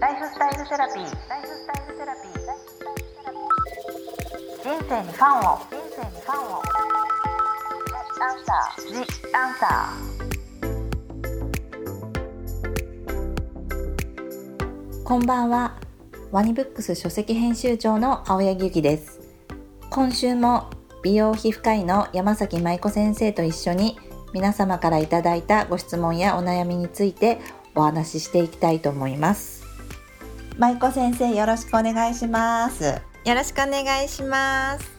ライフスタイルセラピー。ライフスタイルセラピー。人生にファンを。人生にファンを。アンサー。ジアンサー。こんばんは。ワニブックス書籍編集長の青柳ゆきです。今週も美容皮膚科医の山崎舞子先生と一緒に皆様からいただいたご質問やお悩みについてお話ししていきたいと思います舞子先生よろしくお願いします。よろしくお願いします。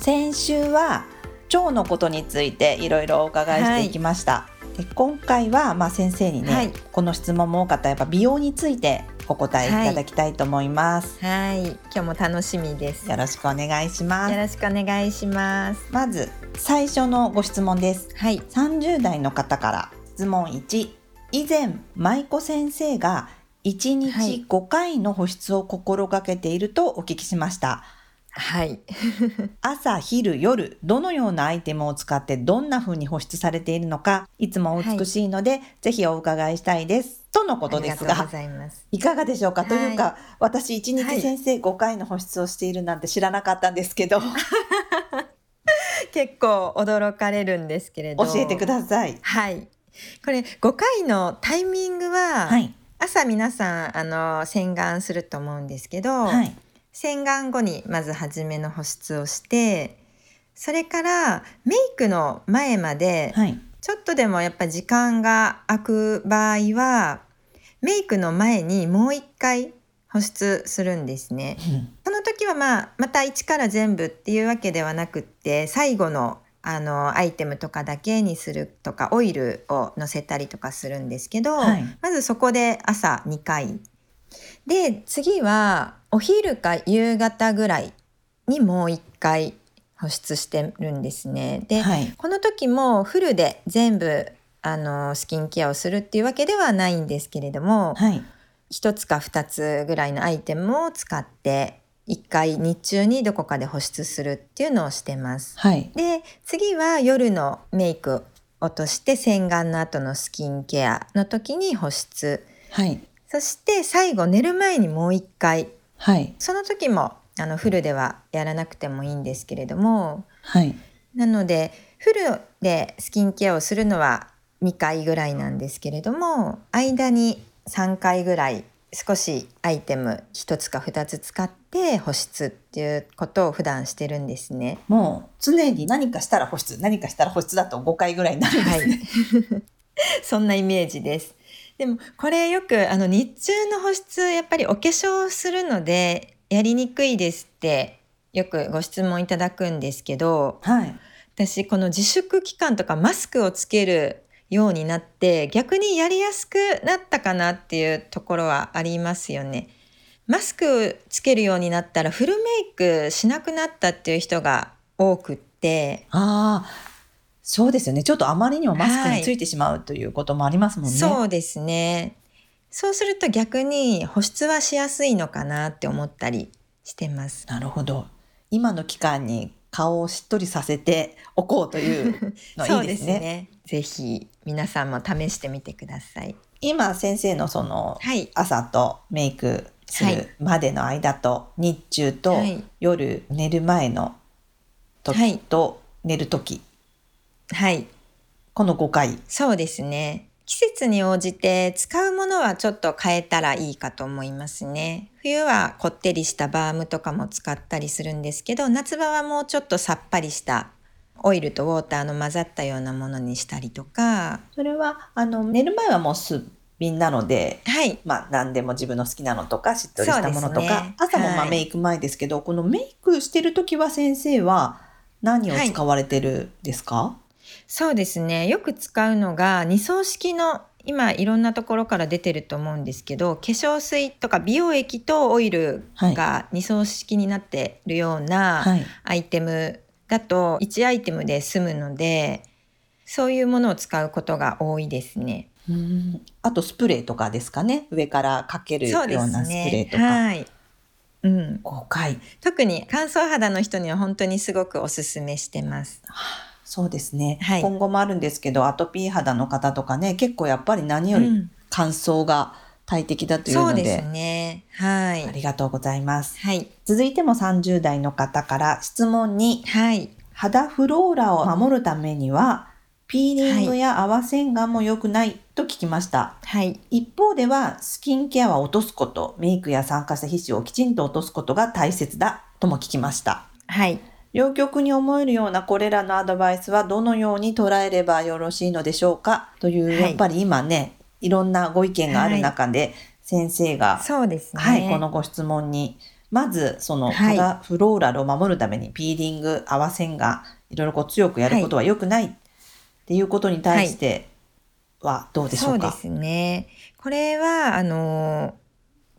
先週は腸のことについていろいろお伺いしていきました、はい、で今回はまあ先生にね、はい、この質問も多かったやっぱ美容についてお答えいただきたいと思います、はい、はい、今日も楽しみです。よろしくお願いします。よろしくお願いします。まず最初のご質問です。はい。30代の方から。質問1以前舞子先生が1日5回の保湿を心がけているとお聞きしました、はい。朝、昼、夜、どのようなアイテムを使ってどんな風に保湿されているのか、いつもお美しいので、はい、ぜひお伺いしたいです。とのことですが、いいかがでしょうか、はい、というか、私1日先生5回の保湿をしているなんて知らなかったんですけど。結構驚かれるんですけれど。教えてください。はい。これ5回のタイミングは、はい、朝皆さんあの洗顔すると思うんですけど、はい、洗顔後にまず初めの保湿をしてそれからメイクの前まで、はい、ちょっとでもやっぱ時間が空く場合はメイクの前にもう一回保湿するんですね。うん、その時はまあまた一から全部っていうわけではなくって最後のあのアイテムとかだけにするとかオイルをのせたりとかするんですけど、はい、まずそこで朝2回。で次はお昼か夕方ぐらいにもう一回保湿してるんですね。で、はい、この時もフルで全部あのスキンケアをするっていうわけではないんですけれども、はい、1つか2つぐらいのアイテムを使って1回日中にどこかで保湿するっていうのをしてます。はい、で次は夜のメイク落として洗顔の後のスキンケアの時に保湿。はい、そして最後寝る前にもう一回、はい、その時もあのフルではやらなくてもいいんですけれども、はい、なのでフルでスキンケアをするのは2回ぐらいなんですけれども間に3回ぐらい少しアイテム1つか2つ使って保湿っていうことを普段してるんですね。もう常に何かしたら保湿何かしたら保湿だと5回ぐらいになるんですね。はい、そんなイメージです。でもこれよくあの日中の保湿やっぱりお化粧するのでやりにくいですってよくご質問いただくんですけど、はい、私この自粛期間とかマスクをつけるようになって逆にやりやすくなったかなっていうところはありますよね。マスクつけるようになったらフルメイクしなくなったっていう人が多くって。ああ、そうですよね。ちょっとあまりにもマスクについてしまうということもありますもんね。そうですね。そうすると逆に保湿はしやすいのかなって思ったりしてます。なるほど。今の期間に顔をしっとりさせておこうというのいいですね。すねぜひ皆さんも試してみてください。今先生のその、はい、朝とメイクするまでの間と、日中と、夜寝る前の時と寝る時はい。この5回。そうですね。季節に応じて使うものはちょっと変えたらいいかと思いますね。冬はこってりしたバームとかも使ったりするんですけど、夏場はもうちょっとさっぱりしたオイルとウォーターの混ざったようなものにしたりとか。それは、あの、寝る前はもうすっぴんなので、はい。まあ、何でも自分の好きなのとか、しっとりしたものとか、ね、朝もまあメイク前ですけど、はい、このメイクしてる時は先生は何を使われてるんですか、はいそうですね。よく使うのが二層式の今いろんなところから出てると思うんですけど化粧水とか美容液とオイルが二層式になってるようなアイテムだと1アイテムで済むのでそういうものを使うことが多いですね。うん。あとスプレーとかですかね。上からかけるようなスプレーとか。ね、はい。うん、5回特に乾燥肌の人には本当にすごくおすすめしてます。はあそうですね、はい、今後もあるんですけどアトピー肌の方とかね結構やっぱり何より乾燥が大敵だというので。そうですね。はい。ありがとうございます。はい。続いても30代の方から質問に、はい。肌フローラを守るためには、ピーリングや泡洗顔も良くないと聞きました。はい。一方では、スキンケアは落とすこと、メイクや酸化した皮脂をきちんと落とすことが大切だとも聞きました。はい。両極に思えるようなこれらのアドバイスはどのように捉えればよろしいのでしょうか？という、やっぱり今ね、いろんなご意見がある中で、先生が、そうですね。はい、このご質問に、まず、その、肌フローラルを守るために、ピーリング、泡線が、いろいろこう強くやることは良くないっていうことに対してはどうでしょうか、はい、そうですね。これは、あの、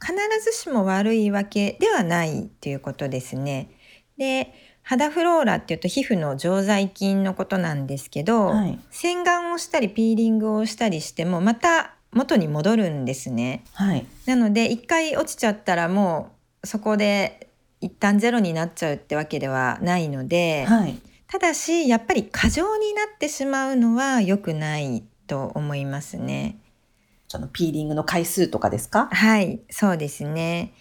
必ずしも悪いわけではないということですね。で、肌フローラっていうと皮膚の常在菌のことなんですけど、はい、洗顔をしたりピーリングをしたりしてもまた元に戻るんですね。はい、なので一回落ちちゃったらもうそこで一旦ゼロになっちゃうってわけではないので、はい、ただしやっぱり過剰になってしまうのは良くないと思いますね。そのピーリングの回数とかですか？はいそうですね。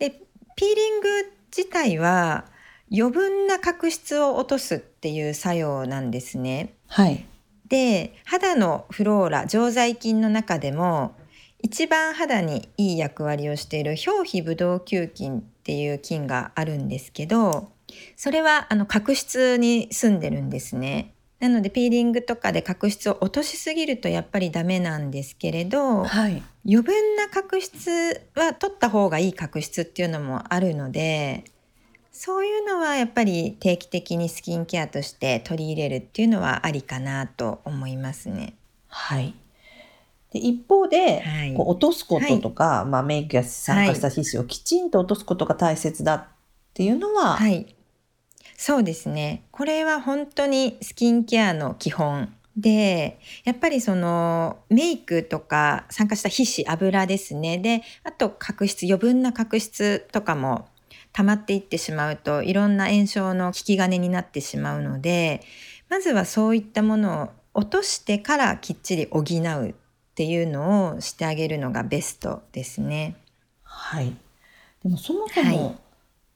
でピーリング自体は余分な角質を落とすっていう作用なんですね。はい。で肌のフローラ常在菌の中でも一番肌にいい役割をしている表皮ブドウ球菌っていう菌があるんですけどそれはあの角質に住んでるんですね。なのでピーリングとかで角質を落としすぎるとやっぱりダメなんですけれど、はい、余分な角質は取った方がいい角質っていうのもあるのでそういうのはやっぱり定期的にスキンケアとして取り入れるっていうのはありかなと思いますね。はい。で一方で、はい、こう落とすこととか、はい、まあ、メイクや酸化した皮脂をきちんと落とすことが大切だっていうのは、はい、そうですね。これは本当にスキンケアの基本で、やっぱりそのメイクとか酸化した皮脂、油ですね。で、あと角質、余分な角質とかも溜まっていってしまうといろんな炎症の引き金になってしまうのでまずはそういったものを落としてからきっちり補うっていうのをしてあげるのがベストですね。はい。でもそもそも、はい、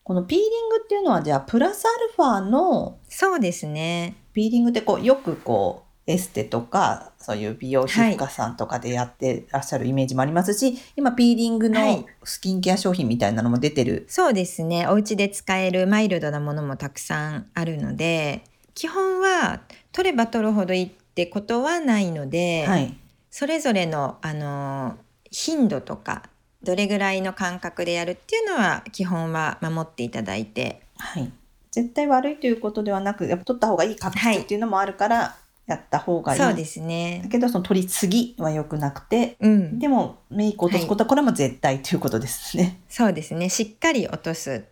このピーリングっていうのはじゃあプラスアルファのそうですね。ピーリングってこうよくこうエステとか、そういう美容皮膚科さんとかでやってらっしゃるイメージもありますし、はい、今ピーリングのスキンケア商品みたいなのも出てる、はい、そうですね。お家で使えるマイルドなものもたくさんあるので、基本は取れば取るほどいいってことはないので、はい、それぞれの、あの、頻度とか、どれぐらいの感覚でやるっていうのは基本は守っていただいて。はい。絶対悪いということではなく、やっぱ取った方がいい角質っていうのもあるから、やった方がいい。そうですね。だけど、その取りすぎは良くなくて、うん、でもメイク落とすことは、これも絶対ということですね。そうですね。しっかり落とす。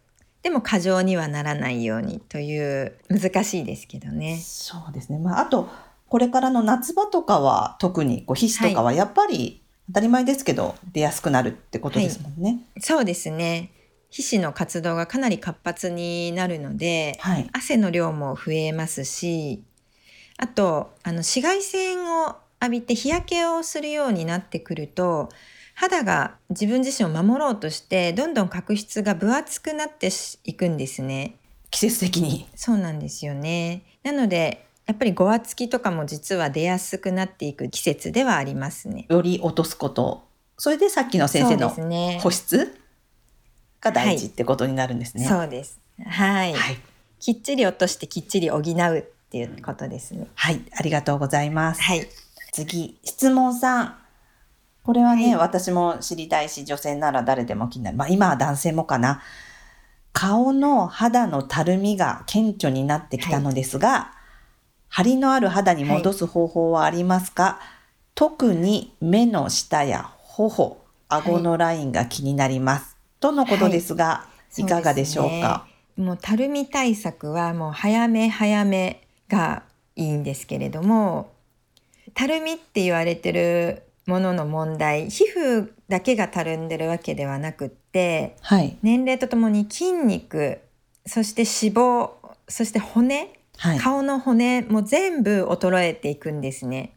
でも過剰にはならないようにという難しいですけどね。そうですね。まあ、あと、これからの夏場とかは特にこう皮脂とかはやっぱり当たり前ですけど、出やすくなるってことですもんね。はい、そうですね。皮脂の活動がかなり活発になるので、はい、汗の量も増えますし、あとあの紫外線を浴びて日焼けをするようになってくると肌が自分自身を守ろうとしてどんどん角質が分厚くなっていくんですね。季節的にそうなんですよね。なのでやっぱりごわつきとかも実は出やすくなっていく季節ではありますね。より落とすこと。それでさっきの先生の保湿が大事ってことになるんですね。はい、そうです。はい。はい、きっちり落としてきっちり補うっていうことですね。はい、ありがとうございます。はい。次、質問3。これはね、はい、私も知りたいし、女性なら誰でも気になる。まあ今は男性もかな。顔の肌のたるみが顕著になってきたのですが、はい、張りのある肌に戻す方法はありますか、はい、特に目の下や頬、顎のラインが気になります。とのことですが、いかがでしょうか、もうたるみ対策はもう早め早めがいいんですけれどもたるみって言われてるものの問題皮膚だけがたるんでるわけではなくって、はい、年齢とともに筋肉そして脂肪そして骨、はい、顔の骨も全部衰えていくんですね。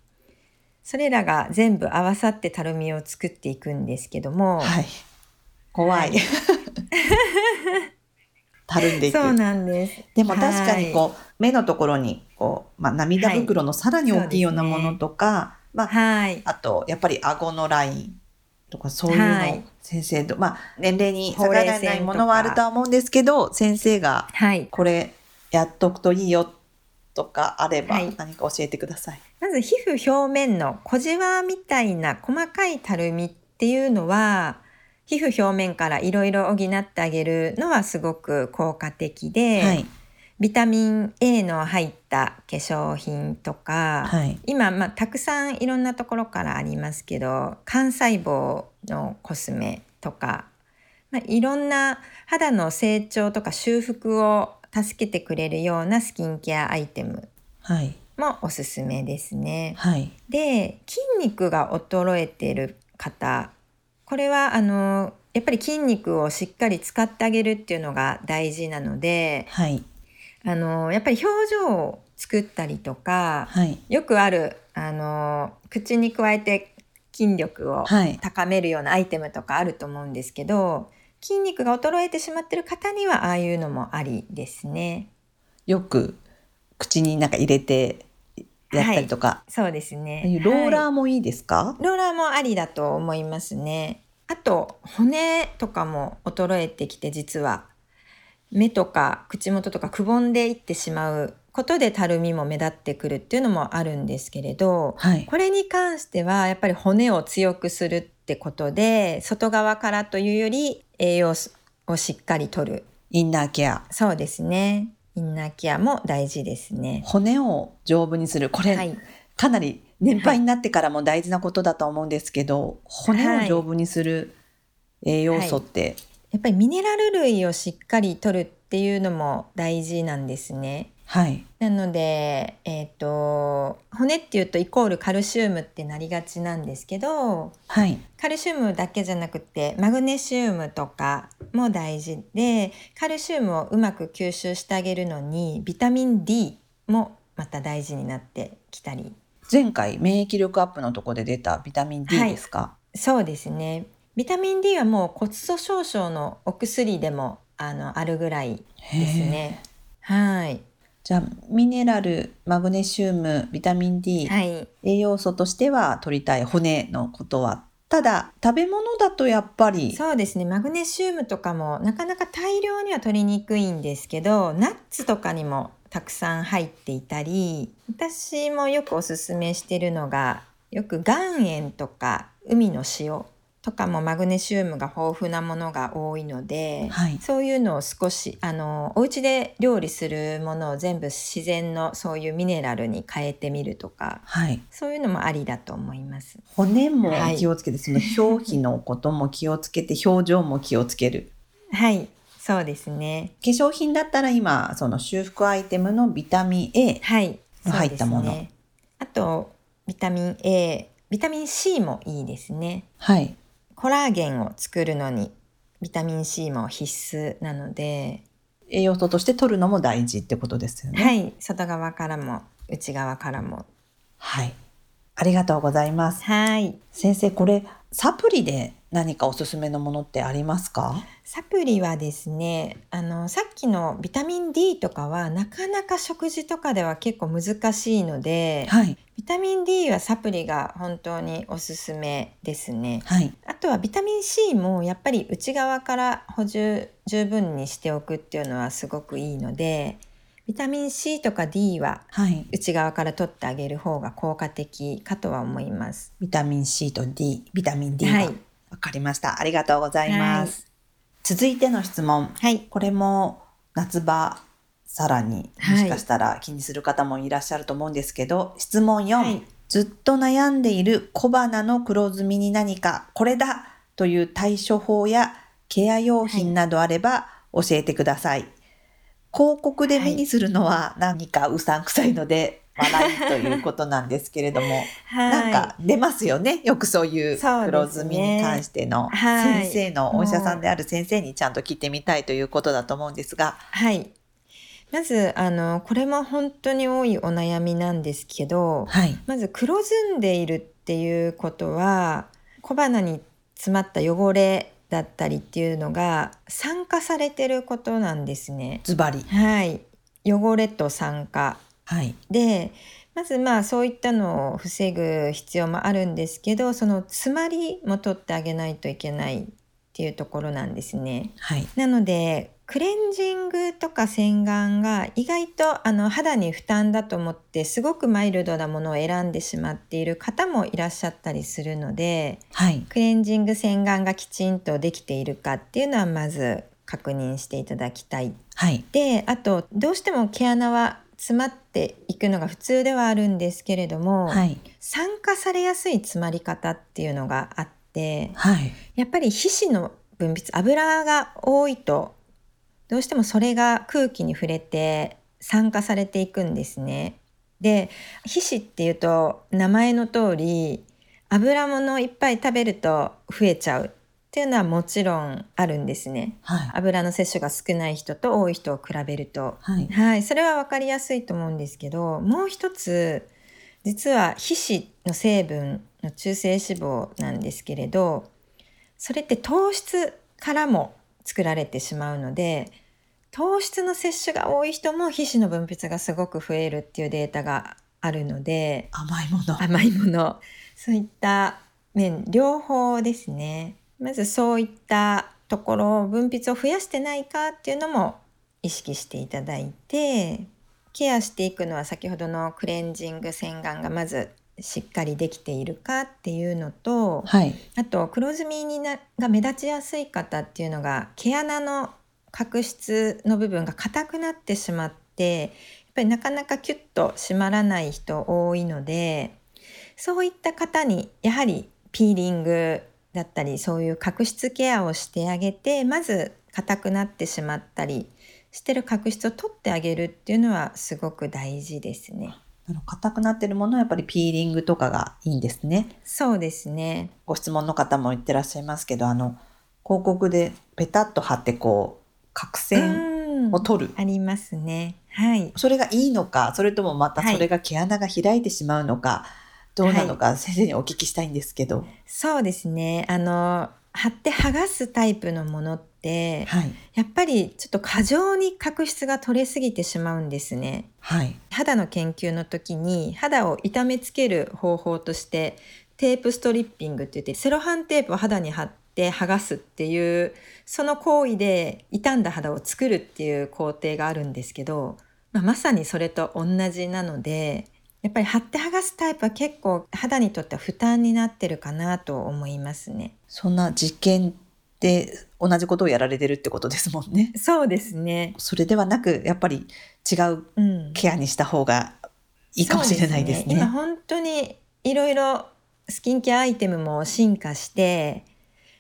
それらが全部合わさってたるみを作っていくんですけども、はい、怖い。たるんでいく。そうなんです。でも確かにこう、目のところにこう、まあ、涙袋のさらに大きいようなものとか、まあ、はい。あとやっぱり顎のラインとかそういうの、はい先生とまあ年齢に逆らえないものはあるとは思うんですけど先生がはい。これやっとくといいよとかあればはい何か教えてください。まず皮膚表面の小じわみたいな細かいたるみっていうのは、皮膚表面からいろいろ補ってあげるのはすごく効果的で、はい。ビタミン A の入った化粧品とか、はい。今、まあ、たくさんいろんなところからありますけど幹細胞のコスメとか、まあ、いろんな肌の成長とか修復を助けてくれるようなスキンケアアイテムはい。もおすすめですね。はい。で筋肉が衰えている方これはあのやっぱり筋肉をしっかり使ってあげるっていうのが大事なのではい。あのやっぱり表情を作ったりとかはい。よくあるあの口に加えて筋力をはい。高めるようなアイテムとかあると思うんですけど筋肉が衰えてしまってる方にはああいうのもありですね。よく口になんか入れてやったりとか、そうですね。ローラはいーもいいですか、ローラーもありだと思いますね。あと骨とかも衰えてきて実は。目とか口元とかくぼんでいってしまうことでたるみも目立ってくるっていうのもあるんですけれどはい。これに関してはやっぱり骨を強くするってことで外側からというより栄養をしっかりとる。インナーケア。そうですねインナーケアも大事ですね。骨を丈夫にするこれ、はい、かなり年配になってからも大事なことだと思うんですけど、骨を丈夫にする栄養素って、やっぱりミネラル類をしっかりとるっていうのも大事なんですね。はいなので、えっ、と、骨っていうとイコールカルシウムってなりがちなんですけど、はいカルシウムだけじゃなくてマグネシウムとかも大事で、カルシウムをうまく吸収してあげるのにビタミン D もまた大事になってきたり。前回免疫力アップのとこで出たビタミン D はいですか、そうですね。ビタミン D はもう骨粗鬆症のお薬でもあのあるぐらいですね。はい。じゃあミネラルマグネシウムビタミン D、はい。栄養素としては取りたい骨のことはただ食べ物だとやっぱりそうですね。マグネシウムとかもなかなか大量には取りにくいんですけど、ナッツとかにもたくさん入っていたり、私もよくおすすめしてるのが、よく岩塩とか海の塩とかもマグネシウムが豊富なものが多いので、はいそういうのを少しあのお家で料理するものを全部自然のそういうミネラルに変えてみるとかはいそういうのもありだと思います。骨もはい気をつけて、その 表皮のことも気をつけて表情も気をつけるはい、そうですね。化粧品だったら今その修復アイテムのビタミン A はい、そう入ったものね。あとビタミン A、ビタミン C もいいですね。はいコラーゲンを作るのにビタミン C も必須なので、栄養素として取るのも大事ってことですよね。はい、外側からも内側からも。はい。ありがとうございます。はい。先生これサプリで何かおすすめのものってありますか？サプリはですねあのさっきのビタミン D とかはなかなか食事とかでは結構難しいのではい。ビタミン D はサプリが本当におすすめですね。はい。あとはビタミン C もやっぱり内側から補充十分にしておくっていうのはすごくいいのでビタミン C とか D ははい。内側から取ってあげる方が効果的かとは思います。ビタミン C と D ビタミン D が、はいわかりました。ありがとうございます、続いての質問。はい、これも夏場さらにはい。もしかしたら気にする方もいらっしゃると思うんですけど、質問4、はい。ずっと悩んでいる小鼻の黒ずみに何かこれだという対処法やケア用品などあれば教えてください。広告で目にするのは何かうさんくさいので笑いということなんですけれども、はい、なんか出ますよね。よくそういう黒ずみに関してのはい先生のお医者さんである先生にちゃんと聞いてみたいということだと思うんですが、はい。まず、あの、これも本当に多いお悩みなんですけど、はい。まず黒ずんでいるっっていうことは小鼻に詰まった汚れだったりっていうのが酸化されてることなんですね。ズバリ。はい。汚れと酸化。はい。で、まずまあそういったのを防ぐ必要もあるんですけど、その詰まりも取ってあげないといけないっていうところなんですね。はい。なので、クレンジングとか洗顔が意外とあの肌に負担だと思ってすごくマイルドなものを選んでしまっている方もいらっしゃったりするので、はい、クレンジング洗顔がきちんとできているかっていうのはまず確認していただきたい。はい、であとどうしても毛穴は詰まっていくのが普通ではあるんですけれども、はい、酸化されやすい詰まり方っていうのがあって、はい、やっぱり皮脂の分泌油が多いとどうしてもそれが空気に触れて酸化されていくんですね。で皮脂っていうと名前の通り油物いっぱい食べると増えちゃうっていうのはもちろんあるんですね。はい、油の摂取が少ない人と多い人を比べると。はい、はい、それは分かりやすいと思うんですけどもう一つ実は皮脂の成分の中性脂肪なんですけれどそれって糖質からも作られてしまうので糖質の摂取が多い人も皮脂の分泌がすごく増えるっていうデータがあるので甘いもの。甘いもの。そういった面両方ですねまずそういったところ分泌を増やしてないかっていうのも意識していただいてケアしていくのは先ほどのクレンジング洗顔がまずしっかりできているかっていうのと、はい、あと黒ずみになが目立ちやすい方っていうのが毛穴の角質の部分が硬くなってしまってやっぱりなかなかキュッと締まらない人多いのでそういった方にやはりピーリングだったりそういう角質ケアをしてあげてまず硬くなってしまったりしてる角質を取ってあげるっていうのはすごく大事ですね。硬くなってるものはやっぱりピーリングとかがいいんですね。そうですね。ご質問の方も言ってらっしゃいますけど、あの広告でペタッと貼ってこう角栓を取る。ありますね。はい。それがいいのか、それともまたそれが毛穴が開いてしまうのか、はい、どうなのか、先生にお聞きしたいんですけど。そうですね。あの貼って剥がすタイプのものって、はい、やっぱりちょっと過剰に角質が取れすぎてしまうんですね。はい、肌の研究の時に肌を痛めつける方法としてテープストリッピングって言ってセロハンテープを肌に貼って剥がすっていうその行為で傷んだ肌を作るっていう工程があるんですけど、まあ、まさにそれと同じなのでやっぱり貼って剥がすタイプは結構肌にとっては負担になってるかなと思いますね。そんな実験で同じことをやられてるってことですもんね。そうですね。それではなくやっぱり違うケアにした方がいいかもしれないですね。すね今本当にいろいろスキンケアアイテムも進化して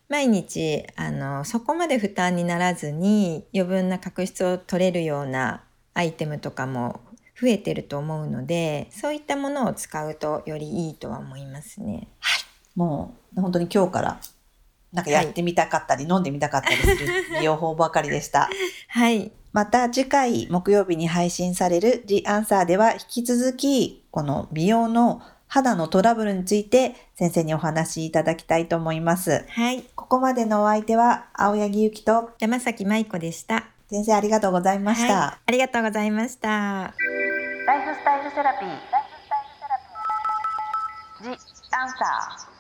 毎日あのそこまで負担にならずに余分な角質を取れるようなアイテムとかも増えてると思うのでそういったものを使うとよりいいとは思いますね。はい、もう本当に今日からなんかやってみたかったり、はい、飲んでみたかったりする美容法ばかりでした。はい。また次回木曜日に配信される The Answer では引き続きこの美容の肌のトラブルについて先生にお話しいただきたいと思います。はい。ここまでのお相手は青柳ゆきと山崎舞子でした。先生ありがとうございました、はい、ありがとうございました。ライフスタイルセラピー。ジ・アンサー。